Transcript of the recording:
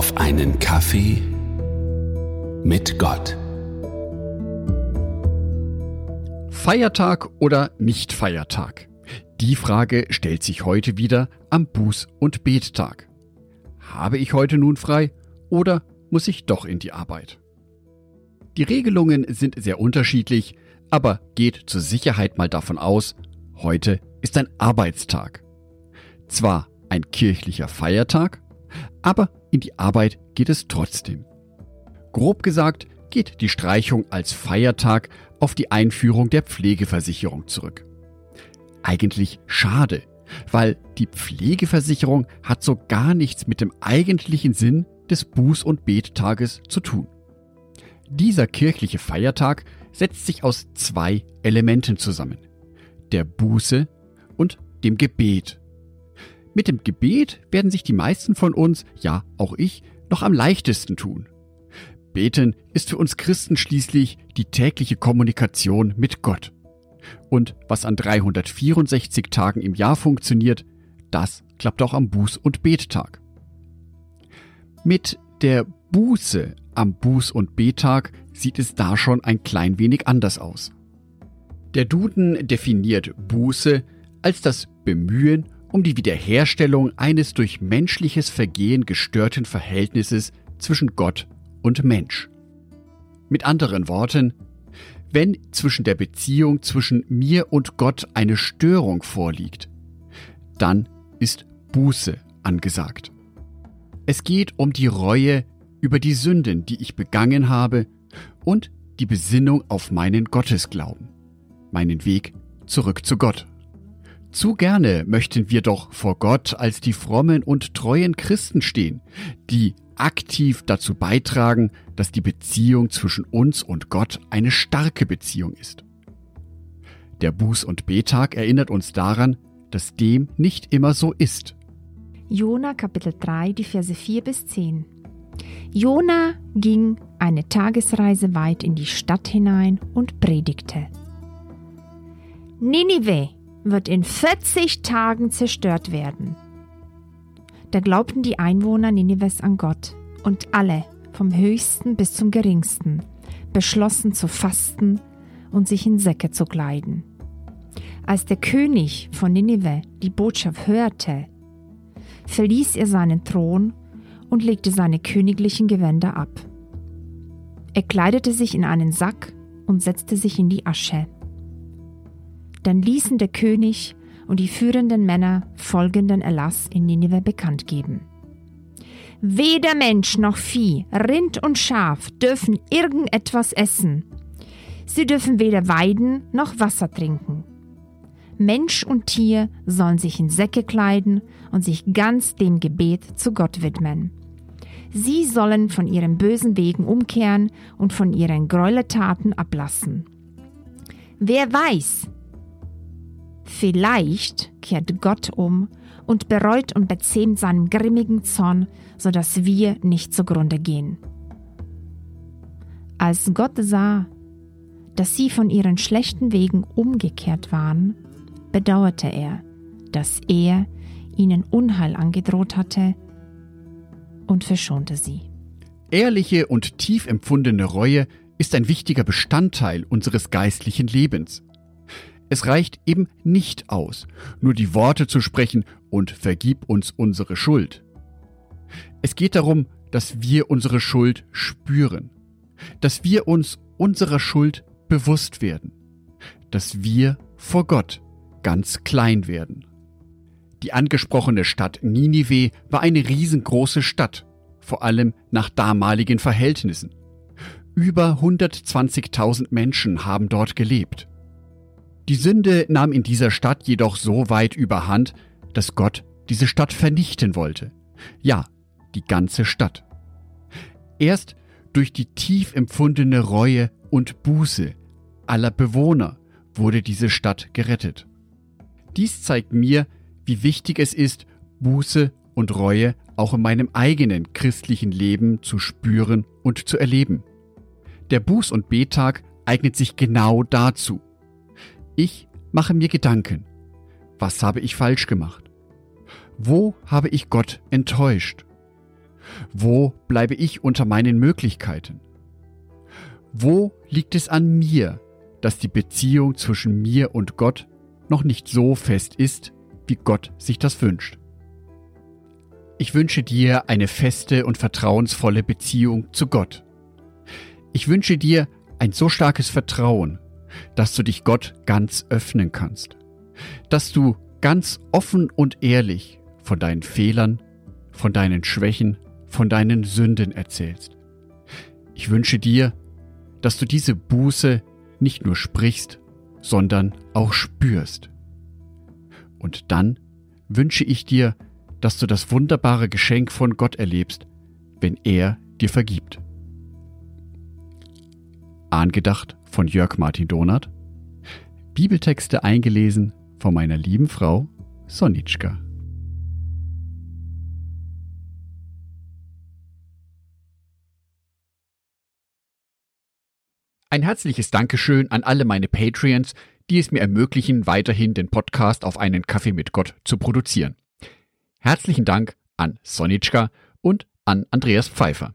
auf einen Kaffee mit Gott. Feiertag oder nicht Feiertag? Die Frage stellt sich heute wieder am Buß- und Bettag. Habe ich heute nun frei oder muss ich doch in die Arbeit? Die Regelungen sind sehr unterschiedlich, aber geht zur Sicherheit mal davon aus, heute ist ein Arbeitstag. Zwar ein kirchlicher Feiertag, aber in die Arbeit geht es trotzdem. Grob gesagt geht die Streichung als Feiertag auf die Einführung der Pflegeversicherung zurück. Eigentlich schade, weil die Pflegeversicherung hat so gar nichts mit dem eigentlichen Sinn des Buß- und Bettages zu tun. Dieser kirchliche Feiertag setzt sich aus zwei Elementen zusammen. Der Buße und dem Gebet. Mit dem Gebet werden sich die meisten von uns, ja auch ich, noch am leichtesten tun. Beten ist für uns Christen schließlich die tägliche Kommunikation mit Gott. Und was an 364 Tagen im Jahr funktioniert, das klappt auch am Buß- und Bettag. Mit der Buße am Buß- und Bettag sieht es da schon ein klein wenig anders aus. Der Duden definiert Buße als das Bemühen um die Wiederherstellung eines durch menschliches Vergehen gestörten Verhältnisses zwischen Gott und Mensch. Mit anderen Worten, wenn zwischen der Beziehung zwischen mir und Gott eine Störung vorliegt, dann ist Buße angesagt. Es geht um die Reue über die Sünden, die ich begangen habe, und die Besinnung auf meinen Gottesglauben, meinen Weg zurück zu Gott. Zu gerne möchten wir doch vor Gott als die frommen und treuen Christen stehen, die aktiv dazu beitragen, dass die Beziehung zwischen uns und Gott eine starke Beziehung ist. Der Buß- und Betag erinnert uns daran, dass dem nicht immer so ist. Jona Kapitel 3, die Verse 4 bis 10. Jona ging eine Tagesreise weit in die Stadt hinein und predigte. Ninive wird in 40 Tagen zerstört werden. Da glaubten die Einwohner Ninives an Gott und alle, vom höchsten bis zum geringsten, beschlossen zu fasten und sich in Säcke zu kleiden. Als der König von Ninive die Botschaft hörte, verließ er seinen Thron und legte seine königlichen Gewänder ab. Er kleidete sich in einen Sack und setzte sich in die Asche. Dann ließen der König und die führenden Männer folgenden Erlass in Ninive bekannt geben. Weder Mensch noch Vieh, Rind und Schaf dürfen irgendetwas essen. Sie dürfen weder weiden noch Wasser trinken. Mensch und Tier sollen sich in Säcke kleiden und sich ganz dem Gebet zu Gott widmen. Sie sollen von ihren bösen Wegen umkehren und von ihren Gräueltaten ablassen. Wer weiß, vielleicht kehrt Gott um und bereut und bezähmt seinen grimmigen Zorn, sodass wir nicht zugrunde gehen. Als Gott sah, dass sie von ihren schlechten Wegen umgekehrt waren, bedauerte er, dass er ihnen Unheil angedroht hatte und verschonte sie. Ehrliche und tief empfundene Reue ist ein wichtiger Bestandteil unseres geistlichen Lebens. Es reicht eben nicht aus, nur die Worte zu sprechen und vergib uns unsere Schuld. Es geht darum, dass wir unsere Schuld spüren, dass wir uns unserer Schuld bewusst werden, dass wir vor Gott ganz klein werden. Die angesprochene Stadt Ninive war eine riesengroße Stadt, vor allem nach damaligen Verhältnissen. Über 120.000 Menschen haben dort gelebt. Die Sünde nahm in dieser Stadt jedoch so weit überhand, dass Gott diese Stadt vernichten wollte. Ja, die ganze Stadt. Erst durch die tief empfundene Reue und Buße aller Bewohner wurde diese Stadt gerettet. Dies zeigt mir, wie wichtig es ist, Buße und Reue auch in meinem eigenen christlichen Leben zu spüren und zu erleben. Der Buß- und Betag eignet sich genau dazu. Ich mache mir Gedanken. Was habe ich falsch gemacht? Wo habe ich Gott enttäuscht? Wo bleibe ich unter meinen Möglichkeiten? Wo liegt es an mir, dass die Beziehung zwischen mir und Gott noch nicht so fest ist, wie Gott sich das wünscht? Ich wünsche dir eine feste und vertrauensvolle Beziehung zu Gott. Ich wünsche dir ein so starkes Vertrauen, dass du dich Gott ganz öffnen kannst, dass du ganz offen und ehrlich von deinen Fehlern, von deinen Schwächen, von deinen Sünden erzählst. Ich wünsche dir, dass du diese Buße nicht nur sprichst, sondern auch spürst. Und dann wünsche ich dir, dass du das wunderbare Geschenk von Gott erlebst, wenn er dir vergibt. Angedacht von Jörg Martin Donath. Bibeltexte eingelesen von meiner lieben Frau Sonitschka. Ein herzliches Dankeschön an alle meine Patreons, die es mir ermöglichen, weiterhin den Podcast auf einen Kaffee mit Gott zu produzieren. Herzlichen Dank an Sonitschka und an Andreas Pfeiffer.